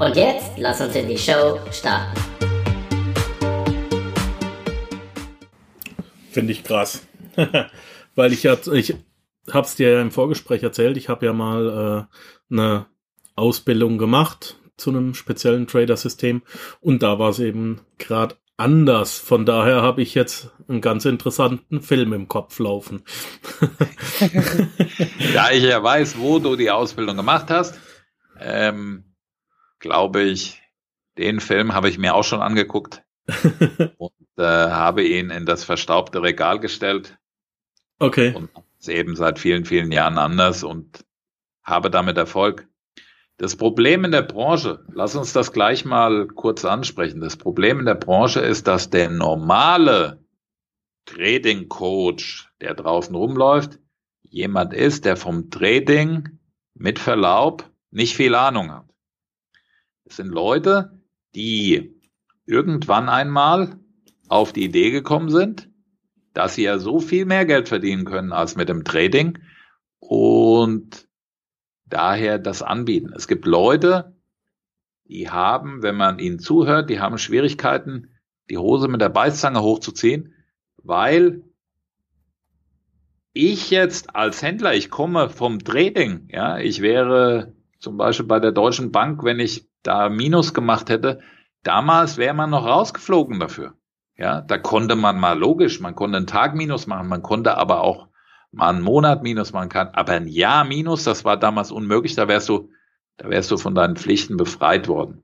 Und jetzt lass uns in die Show starten. Finde ich krass. Weil ich ja, ich hab's dir ja im Vorgespräch erzählt, ich habe ja mal äh, eine Ausbildung gemacht zu einem speziellen Trader-System und da war es eben gerade anders. Von daher habe ich jetzt einen ganz interessanten Film im Kopf laufen. da ich ja weiß, wo du die Ausbildung gemacht hast, ähm, glaube ich, den Film habe ich mir auch schon angeguckt und äh, habe ihn in das verstaubte Regal gestellt. Okay. Und ist eben seit vielen, vielen Jahren anders und habe damit Erfolg. Das Problem in der Branche, lass uns das gleich mal kurz ansprechen. Das Problem in der Branche ist, dass der normale Trading Coach, der draußen rumläuft, jemand ist, der vom Trading mit Verlaub nicht viel Ahnung hat. Es sind Leute, die irgendwann einmal auf die Idee gekommen sind, dass sie ja so viel mehr Geld verdienen können als mit dem Trading und daher das anbieten. Es gibt Leute, die haben, wenn man ihnen zuhört, die haben Schwierigkeiten, die Hose mit der Beißzange hochzuziehen, weil ich jetzt als Händler, ich komme vom Trading, ja, ich wäre zum Beispiel bei der Deutschen Bank, wenn ich da Minus gemacht hätte, damals wäre man noch rausgeflogen dafür. Ja, da konnte man mal logisch, man konnte einen Tag Minus machen, man konnte aber auch mal einen Monat Minus machen kann, aber ein Jahr Minus, das war damals unmöglich, da wärst du, da wärst du von deinen Pflichten befreit worden.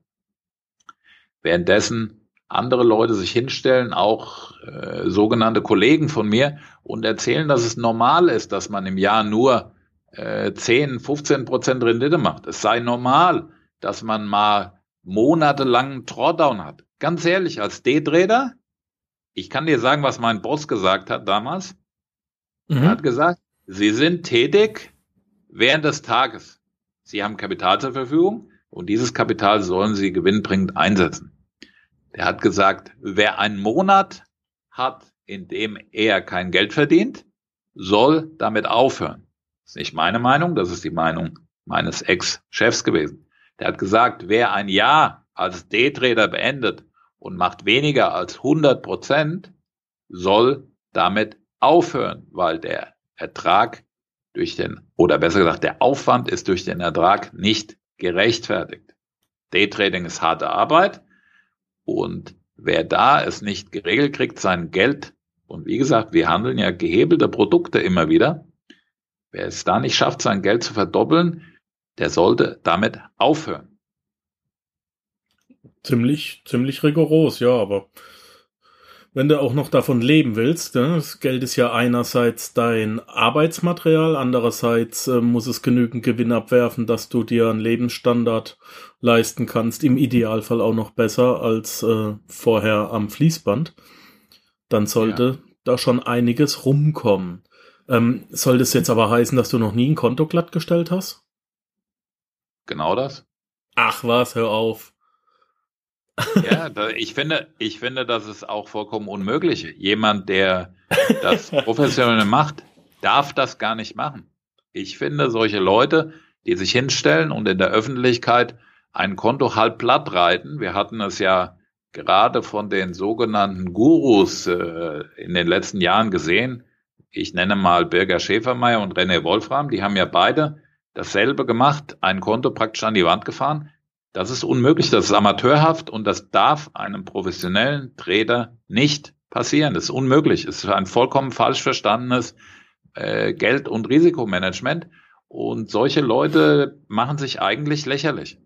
Währenddessen andere Leute sich hinstellen, auch äh, sogenannte Kollegen von mir, und erzählen, dass es normal ist, dass man im Jahr nur äh, 10, 15 Prozent Rendite macht. Es sei normal, dass man mal monatelang Drawdown hat. Ganz ehrlich, als D-Trader, ich kann dir sagen, was mein Boss gesagt hat damals. Mhm. Er hat gesagt, Sie sind tätig während des Tages. Sie haben Kapital zur Verfügung und dieses Kapital sollen Sie gewinnbringend einsetzen. Er hat gesagt, wer einen Monat hat, in dem er kein Geld verdient, soll damit aufhören. Ist nicht meine Meinung, das ist die Meinung meines Ex-Chefs gewesen. Der hat gesagt, wer ein Jahr als D-Trader beendet und macht weniger als 100 Prozent, soll damit aufhören, weil der Ertrag durch den, oder besser gesagt, der Aufwand ist durch den Ertrag nicht gerechtfertigt. Daytrading ist harte Arbeit und wer da es nicht geregelt kriegt, sein Geld, und wie gesagt, wir handeln ja gehebelte Produkte immer wieder, wer es da nicht schafft, sein Geld zu verdoppeln, der sollte damit aufhören. Ziemlich, ziemlich rigoros, ja, aber wenn du auch noch davon leben willst, ne, das Geld ist ja einerseits dein Arbeitsmaterial, andererseits äh, muss es genügend Gewinn abwerfen, dass du dir einen Lebensstandard leisten kannst, im Idealfall auch noch besser als äh, vorher am Fließband, dann sollte ja. da schon einiges rumkommen. Ähm, soll das jetzt aber heißen, dass du noch nie ein Konto glattgestellt hast? Genau das. Ach was, hör auf. Ja, da, ich finde, ich finde, das ist auch vollkommen unmöglich. Jemand, der das professionell macht, darf das gar nicht machen. Ich finde, solche Leute, die sich hinstellen und in der Öffentlichkeit ein Konto halb platt reiten, wir hatten es ja gerade von den sogenannten Gurus äh, in den letzten Jahren gesehen. Ich nenne mal Birger Schäfermeier und René Wolfram, die haben ja beide dasselbe gemacht, ein Konto praktisch an die Wand gefahren. Das ist unmöglich, das ist amateurhaft und das darf einem professionellen Trader nicht passieren. Das ist unmöglich. Es ist ein vollkommen falsch verstandenes äh, Geld- und Risikomanagement. Und solche Leute machen sich eigentlich lächerlich.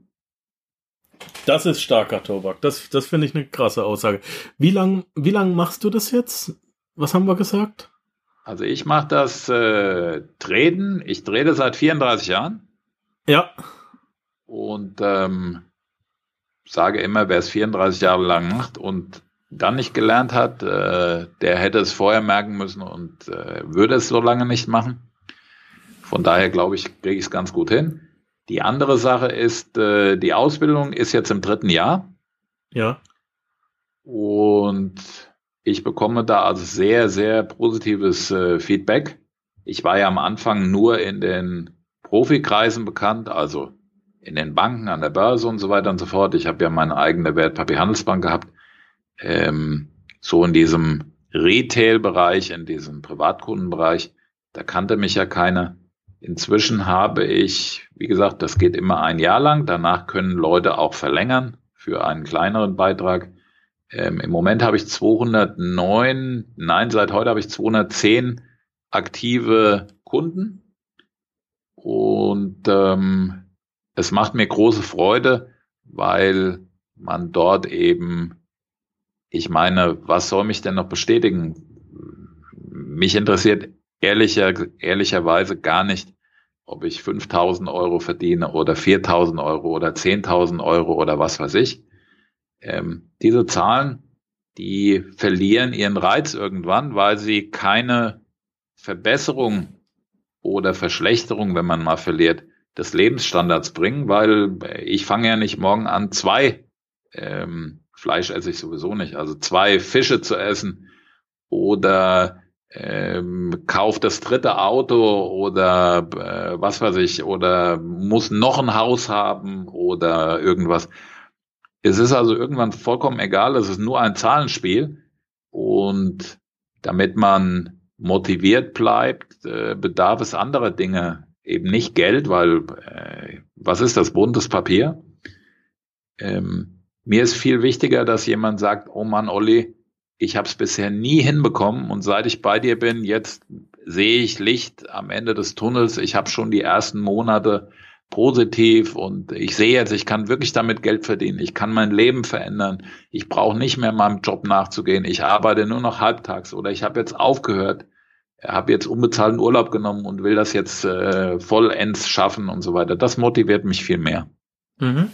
Das ist starker Tobak. Das, das finde ich eine krasse Aussage. Wie lang, wie lang machst du das jetzt? Was haben wir gesagt? Also ich mache das äh, Treten, ich trete seit 34 Jahren. Ja. Und ähm, sage immer, wer es 34 Jahre lang macht und dann nicht gelernt hat, äh, der hätte es vorher merken müssen und äh, würde es so lange nicht machen. Von daher glaube ich, kriege ich es ganz gut hin. Die andere Sache ist, äh, die Ausbildung ist jetzt im dritten Jahr. Ja. Und ich bekomme da also sehr, sehr positives äh, Feedback. Ich war ja am Anfang nur in den Profikreisen bekannt, also in den Banken, an der Börse und so weiter und so fort. Ich habe ja meine eigene Wertpapierhandelsbank gehabt. Ähm, so in diesem Retail-Bereich, in diesem Privatkundenbereich, da kannte mich ja keiner. Inzwischen habe ich, wie gesagt, das geht immer ein Jahr lang. Danach können Leute auch verlängern für einen kleineren Beitrag. Ähm, Im Moment habe ich 209, nein, seit heute habe ich 210 aktive Kunden. Und ähm, es macht mir große Freude, weil man dort eben, ich meine, was soll mich denn noch bestätigen? Mich interessiert ehrlicher, ehrlicherweise gar nicht, ob ich 5000 Euro verdiene oder 4000 Euro oder 10.000 Euro oder was weiß ich. Ähm, diese Zahlen, die verlieren ihren Reiz irgendwann, weil sie keine Verbesserung oder Verschlechterung, wenn man mal verliert, des Lebensstandards bringen, weil ich fange ja nicht morgen an, zwei ähm, Fleisch esse ich sowieso nicht, also zwei Fische zu essen oder ähm, kauft das dritte Auto oder äh, was weiß ich oder muss noch ein Haus haben oder irgendwas. Es ist also irgendwann vollkommen egal, es ist nur ein Zahlenspiel und damit man motiviert bleibt, äh, bedarf es anderer Dinge, eben nicht Geld, weil äh, was ist das buntes Papier? Ähm, mir ist viel wichtiger, dass jemand sagt, oh Mann, Olli, ich habe es bisher nie hinbekommen und seit ich bei dir bin, jetzt sehe ich Licht am Ende des Tunnels. Ich habe schon die ersten Monate positiv und ich sehe jetzt, ich kann wirklich damit Geld verdienen. Ich kann mein Leben verändern. Ich brauche nicht mehr meinem Job nachzugehen. Ich arbeite nur noch halbtags oder ich habe jetzt aufgehört, habe jetzt unbezahlten Urlaub genommen und will das jetzt äh, vollends schaffen und so weiter. Das motiviert mich viel mehr. Mhm.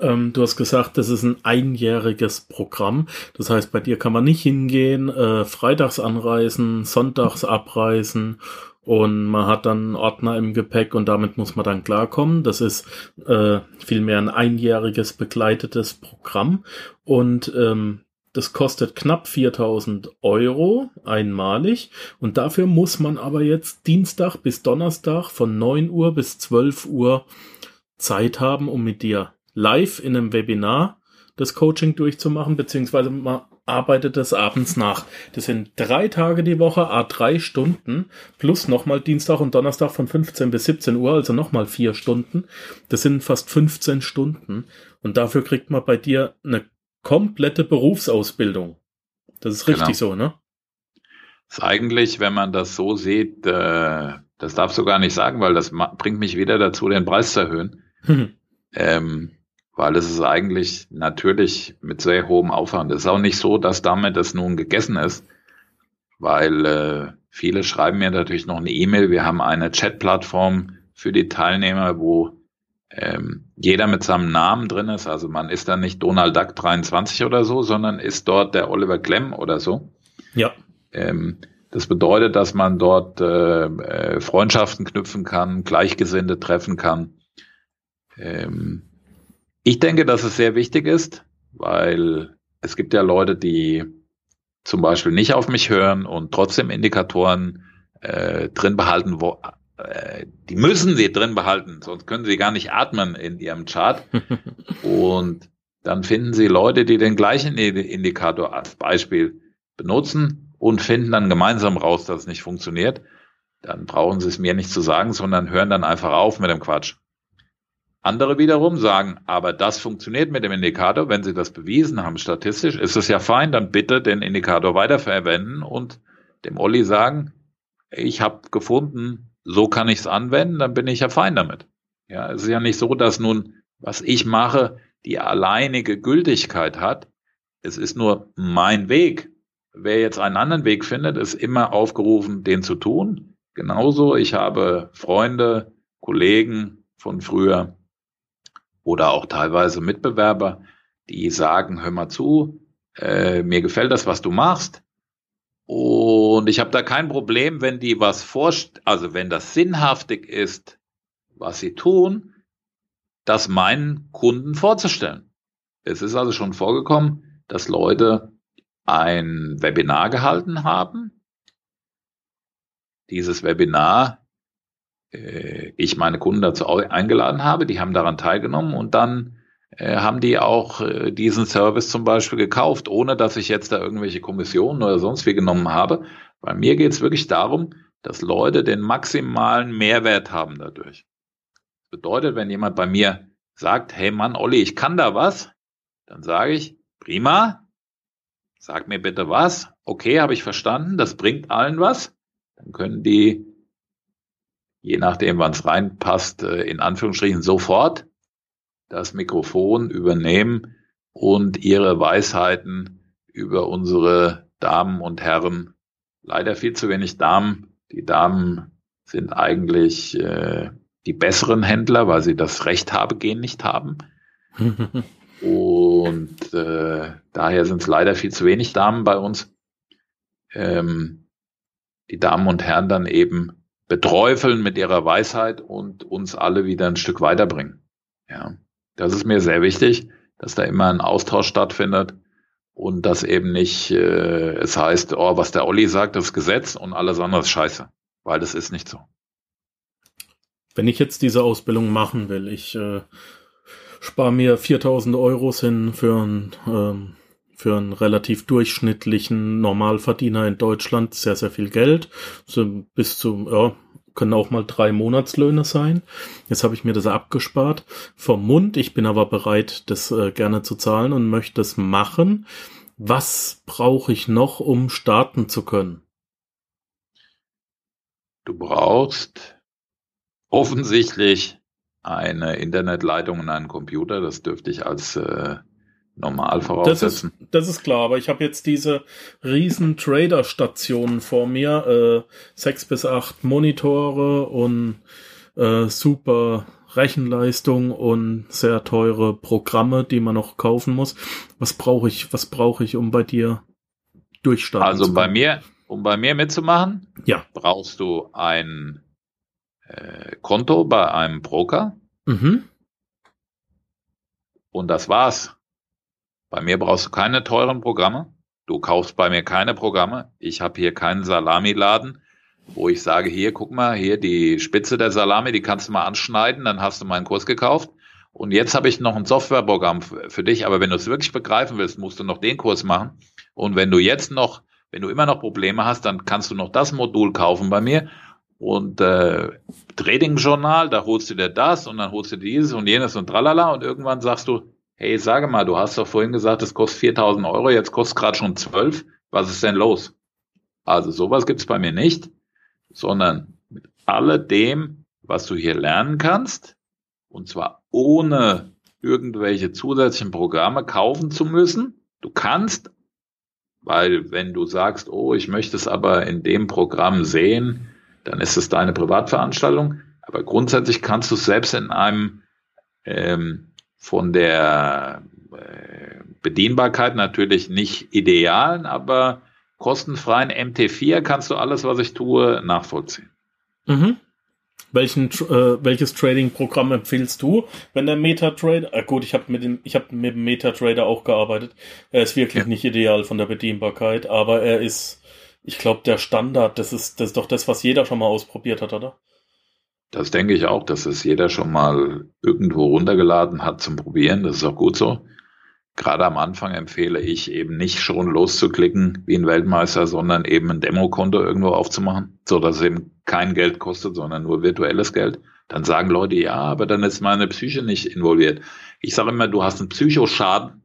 Ähm, du hast gesagt, das ist ein einjähriges Programm. Das heißt, bei dir kann man nicht hingehen, äh, freitags anreisen, sonntags abreisen und man hat dann einen Ordner im Gepäck und damit muss man dann klarkommen. Das ist äh, vielmehr ein einjähriges begleitetes Programm und ähm, das kostet knapp 4000 Euro einmalig und dafür muss man aber jetzt Dienstag bis Donnerstag von 9 Uhr bis 12 Uhr Zeit haben, um mit dir live in einem Webinar das Coaching durchzumachen, beziehungsweise man arbeitet das abends nach. Das sind drei Tage die Woche, a drei Stunden, plus nochmal Dienstag und Donnerstag von 15 bis 17 Uhr, also nochmal vier Stunden. Das sind fast 15 Stunden. Und dafür kriegt man bei dir eine komplette Berufsausbildung. Das ist richtig genau. so, ne? Das ist eigentlich, wenn man das so sieht, äh, das darfst du gar nicht sagen, weil das bringt mich wieder dazu, den Preis zu erhöhen. Hm. Ähm, weil es ist eigentlich natürlich mit sehr hohem Aufwand. Es ist auch nicht so, dass damit das nun gegessen ist, weil äh, viele schreiben mir natürlich noch eine E-Mail. Wir haben eine Chat-Plattform für die Teilnehmer, wo ähm, jeder mit seinem Namen drin ist. Also man ist dann nicht Donald Duck 23 oder so, sondern ist dort der Oliver Klemm oder so. Ja. Ähm, das bedeutet, dass man dort äh, äh, Freundschaften knüpfen kann, Gleichgesinnte treffen kann. Ähm, ich denke, dass es sehr wichtig ist, weil es gibt ja Leute, die zum Beispiel nicht auf mich hören und trotzdem Indikatoren äh, drin behalten, wo, äh, die müssen sie drin behalten, sonst können sie gar nicht atmen in ihrem Chart. und dann finden sie Leute, die den gleichen Indikator als Beispiel benutzen und finden dann gemeinsam raus, dass es nicht funktioniert. Dann brauchen sie es mir nicht zu sagen, sondern hören dann einfach auf mit dem Quatsch. Andere wiederum sagen, aber das funktioniert mit dem Indikator, wenn Sie das bewiesen haben statistisch, ist es ja fein, dann bitte den Indikator weiterverwenden und dem Olli sagen, ich habe gefunden, so kann ich es anwenden, dann bin ich ja fein damit. Ja, es ist ja nicht so, dass nun, was ich mache, die alleinige Gültigkeit hat. Es ist nur mein Weg. wer jetzt einen anderen Weg findet, ist immer aufgerufen, den zu tun. Genauso, ich habe Freunde, Kollegen von früher oder auch teilweise Mitbewerber, die sagen, hör mal zu, äh, mir gefällt das, was du machst. Und ich habe da kein Problem, wenn die was vorst, also wenn das sinnhaftig ist, was sie tun, das meinen Kunden vorzustellen. Es ist also schon vorgekommen, dass Leute ein Webinar gehalten haben. Dieses Webinar, ich meine Kunden dazu eingeladen habe, die haben daran teilgenommen und dann äh, haben die auch äh, diesen Service zum Beispiel gekauft, ohne dass ich jetzt da irgendwelche Kommissionen oder sonst wie genommen habe. Bei mir geht es wirklich darum, dass Leute den maximalen Mehrwert haben dadurch. Das bedeutet, wenn jemand bei mir sagt, hey Mann, Olli, ich kann da was, dann sage ich, prima, sag mir bitte was. Okay, habe ich verstanden, das bringt allen was. Dann können die, je nachdem, wann es reinpasst, äh, in Anführungsstrichen sofort das Mikrofon übernehmen und ihre Weisheiten über unsere Damen und Herren, leider viel zu wenig Damen, die Damen sind eigentlich äh, die besseren Händler, weil sie das Recht habe, gehen nicht haben. und äh, daher sind es leider viel zu wenig Damen bei uns. Ähm, die Damen und Herren dann eben beträufeln mit ihrer Weisheit und uns alle wieder ein Stück weiterbringen. Ja. Das ist mir sehr wichtig, dass da immer ein Austausch stattfindet und dass eben nicht äh, es heißt, oh, was der Olli sagt, das Gesetz und alles andere ist scheiße, weil das ist nicht so. Wenn ich jetzt diese Ausbildung machen will, ich äh, spare mir 4000 Euro hin für ein ähm, für einen relativ durchschnittlichen Normalverdiener in Deutschland sehr, sehr viel Geld. So bis zu, ja, können auch mal drei Monatslöhne sein. Jetzt habe ich mir das abgespart vom Mund. Ich bin aber bereit, das äh, gerne zu zahlen und möchte es machen. Was brauche ich noch, um starten zu können? Du brauchst offensichtlich eine Internetleitung und einen Computer. Das dürfte ich als äh, normal voraussetzen. Das ist, das ist klar, aber ich habe jetzt diese riesen Trader-Stationen vor mir, äh, sechs bis acht Monitore und äh, super Rechenleistung und sehr teure Programme, die man noch kaufen muss. Was brauche ich, was brauche ich, um bei dir durchstarten also zu können? Also bei mir, um bei mir mitzumachen, ja. brauchst du ein äh, Konto bei einem Broker. Mhm. Und das war's. Bei mir brauchst du keine teuren Programme. Du kaufst bei mir keine Programme. Ich habe hier keinen Salamiladen, wo ich sage, hier, guck mal, hier die Spitze der Salami, die kannst du mal anschneiden, dann hast du meinen Kurs gekauft. Und jetzt habe ich noch ein Softwareprogramm für dich, aber wenn du es wirklich begreifen willst, musst du noch den Kurs machen. Und wenn du jetzt noch, wenn du immer noch Probleme hast, dann kannst du noch das Modul kaufen bei mir. Und äh, Trading Journal, da holst du dir das und dann holst du dieses und jenes und tralala und irgendwann sagst du, hey, sage mal, du hast doch vorhin gesagt, es kostet 4000 Euro, jetzt kostet es gerade schon 12. Was ist denn los? Also sowas gibt's bei mir nicht, sondern mit alledem, was du hier lernen kannst, und zwar ohne irgendwelche zusätzlichen Programme kaufen zu müssen. Du kannst, weil wenn du sagst, oh, ich möchte es aber in dem Programm sehen, dann ist es deine Privatveranstaltung. Aber grundsätzlich kannst du es selbst in einem ähm, von der äh, Bedienbarkeit natürlich nicht idealen, aber kostenfreien MT4 kannst du alles, was ich tue, nachvollziehen. Mhm. Welchen, äh, welches Trading-Programm empfiehlst du, wenn der MetaTrader? Äh, gut, ich habe mit dem, ich habe mit dem MetaTrader auch gearbeitet. Er ist wirklich ja. nicht ideal von der Bedienbarkeit, aber er ist, ich glaube, der Standard. Das ist, das ist doch das, was jeder schon mal ausprobiert hat, oder? Das denke ich auch, dass es jeder schon mal irgendwo runtergeladen hat zum Probieren. Das ist auch gut so. Gerade am Anfang empfehle ich eben nicht schon loszuklicken wie ein Weltmeister, sondern eben ein Demokonto irgendwo aufzumachen, so dass es eben kein Geld kostet, sondern nur virtuelles Geld. Dann sagen Leute, ja, aber dann ist meine Psyche nicht involviert. Ich sage immer, du hast einen Psychoschaden,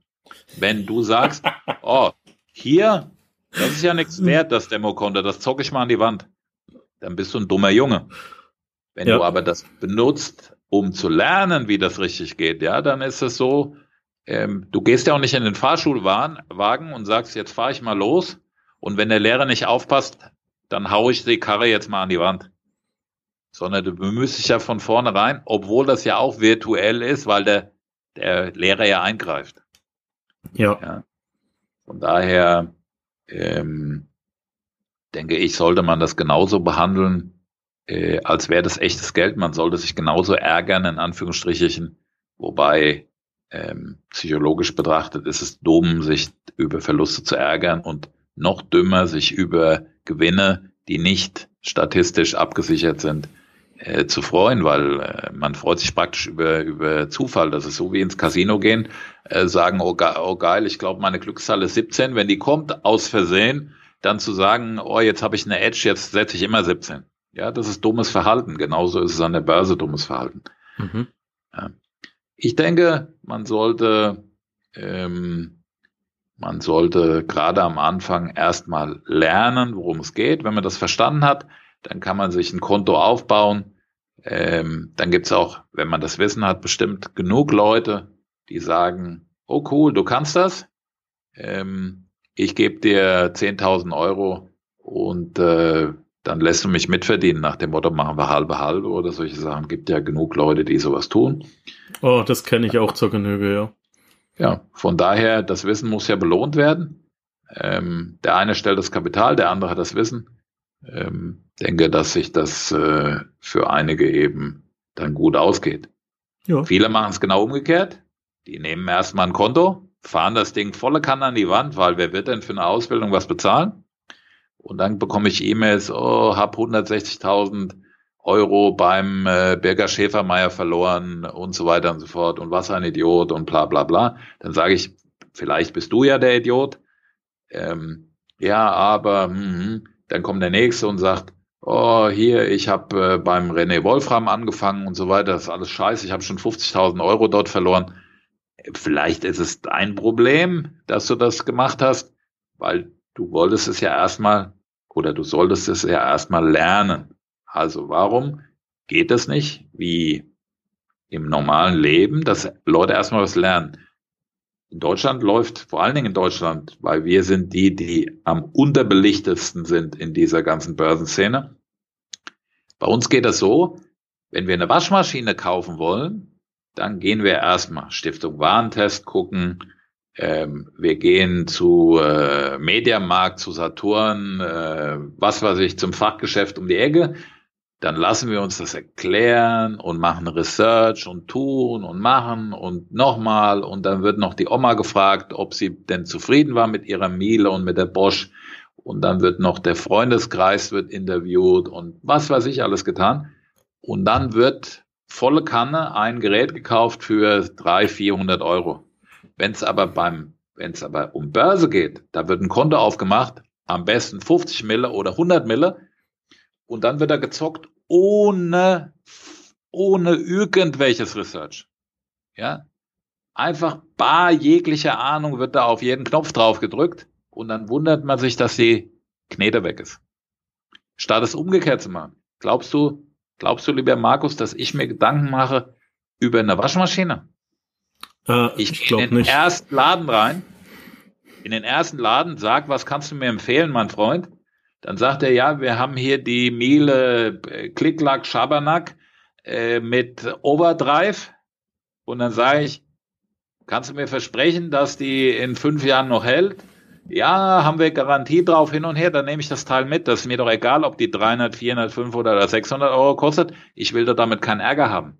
wenn du sagst, oh, hier, das ist ja nichts wert, das Demokonto, das zocke ich mal an die Wand. Dann bist du ein dummer Junge. Wenn ja. du aber das benutzt, um zu lernen, wie das richtig geht, ja, dann ist es so, ähm, du gehst ja auch nicht in den Fahrschulwagen und sagst, jetzt fahre ich mal los Und wenn der Lehrer nicht aufpasst, dann haue ich die Karre jetzt mal an die Wand. Sondern du bemühst dich ja von vornherein, obwohl das ja auch virtuell ist, weil der, der Lehrer ja eingreift. Ja. ja. Von daher ähm, denke ich, sollte man das genauso behandeln, äh, als wäre das echtes Geld. Man sollte sich genauso ärgern, in Anführungsstrichen, wobei ähm, psychologisch betrachtet ist es dumm, sich über Verluste zu ärgern und noch dümmer, sich über Gewinne, die nicht statistisch abgesichert sind, äh, zu freuen, weil äh, man freut sich praktisch über, über Zufall. Das ist so wie ins Casino gehen, äh, sagen, oh, ge oh geil, ich glaube, meine Glückszahl ist 17. Wenn die kommt, aus Versehen, dann zu sagen, oh, jetzt habe ich eine Edge, jetzt setze ich immer 17. Ja, das ist dummes Verhalten. Genauso ist es an der Börse dummes Verhalten. Mhm. Ja. Ich denke, man sollte, ähm, man sollte gerade am Anfang erstmal lernen, worum es geht. Wenn man das verstanden hat, dann kann man sich ein Konto aufbauen. Ähm, dann gibt's auch, wenn man das Wissen hat, bestimmt genug Leute, die sagen, oh cool, du kannst das. Ähm, ich gebe dir 10.000 Euro und äh, dann lässt du mich mitverdienen nach dem Motto, machen wir halbe halbe oder solche Sachen. Gibt ja genug Leute, die sowas tun. Oh, das kenne ich auch zur Genüge, ja. Ja, von daher, das Wissen muss ja belohnt werden. Ähm, der eine stellt das Kapital, der andere hat das Wissen. Ähm, denke, dass sich das äh, für einige eben dann gut ausgeht. Ja. Viele machen es genau umgekehrt. Die nehmen erstmal ein Konto, fahren das Ding volle Kanne an die Wand, weil wer wird denn für eine Ausbildung was bezahlen? Und dann bekomme ich E-Mails, oh, hab 160.000 Euro beim äh, Birger Schäfermeier verloren und so weiter und so fort und was ein Idiot und bla bla bla. Dann sage ich, vielleicht bist du ja der Idiot. Ähm, ja, aber mh, dann kommt der Nächste und sagt, oh, hier, ich habe äh, beim René Wolfram angefangen und so weiter, das ist alles scheiße, ich habe schon 50.000 Euro dort verloren. Vielleicht ist es dein Problem, dass du das gemacht hast, weil du wolltest es ja erstmal oder du solltest es ja erstmal lernen. Also warum geht es nicht wie im normalen Leben, dass Leute erstmal was lernen? In Deutschland läuft, vor allen Dingen in Deutschland, weil wir sind die, die am unterbelichtetsten sind in dieser ganzen Börsenszene. Bei uns geht das so, wenn wir eine Waschmaschine kaufen wollen, dann gehen wir erstmal Stiftung Warentest gucken, ähm, wir gehen zu äh, Mediamarkt, zu Saturn, äh, was weiß ich, zum Fachgeschäft um die Ecke. Dann lassen wir uns das erklären und machen Research und tun und machen und nochmal. Und dann wird noch die Oma gefragt, ob sie denn zufrieden war mit ihrer Miele und mit der Bosch. Und dann wird noch der Freundeskreis wird interviewt und was weiß ich alles getan. Und dann wird volle Kanne ein Gerät gekauft für 300, 400 Euro. Wenn es aber beim, wenn es aber um Börse geht, da wird ein Konto aufgemacht, am besten 50 Mille oder 100 Mille, und dann wird er gezockt ohne, ohne irgendwelches Research. Ja, einfach bar jeglicher Ahnung wird da auf jeden Knopf drauf gedrückt und dann wundert man sich, dass die Knete weg ist. Statt es umgekehrt zu machen. Glaubst du, glaubst du, lieber Markus, dass ich mir Gedanken mache über eine Waschmaschine? Äh, ich, ich gehe in den nicht. ersten Laden rein, in den ersten Laden, sag, was kannst du mir empfehlen, mein Freund? Dann sagt er, ja, wir haben hier die Miele äh, Klicklack Schabernack äh, mit Overdrive. Und dann sage ich, kannst du mir versprechen, dass die in fünf Jahren noch hält? Ja, haben wir Garantie drauf hin und her, dann nehme ich das Teil mit. Das ist mir doch egal, ob die 300, 400, 500 oder 600 Euro kostet. Ich will doch damit keinen Ärger haben.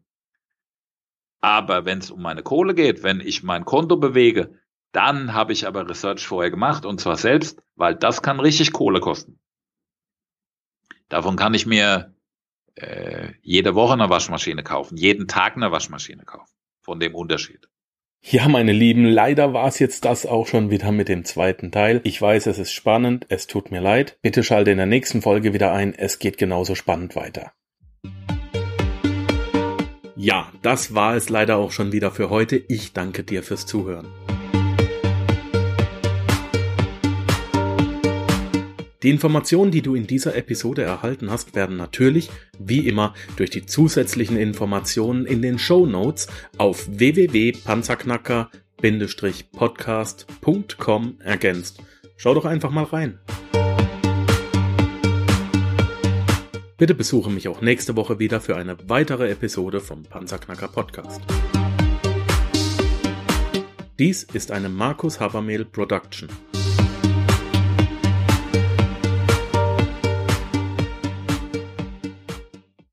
Aber wenn es um meine Kohle geht, wenn ich mein Konto bewege, dann habe ich aber Research vorher gemacht und zwar selbst, weil das kann richtig Kohle kosten. Davon kann ich mir äh, jede Woche eine Waschmaschine kaufen, jeden Tag eine Waschmaschine kaufen. Von dem Unterschied. Ja, meine Lieben, leider war es jetzt das auch schon wieder mit dem zweiten Teil. Ich weiß, es ist spannend, es tut mir leid. Bitte schalte in der nächsten Folge wieder ein, es geht genauso spannend weiter. Ja, das war es leider auch schon wieder für heute. Ich danke dir fürs Zuhören. Die Informationen, die du in dieser Episode erhalten hast, werden natürlich, wie immer, durch die zusätzlichen Informationen in den Show Notes auf www.panzerknacker-podcast.com ergänzt. Schau doch einfach mal rein. Bitte besuche mich auch nächste Woche wieder für eine weitere Episode vom Panzerknacker Podcast. Dies ist eine Markus Habermehl Production.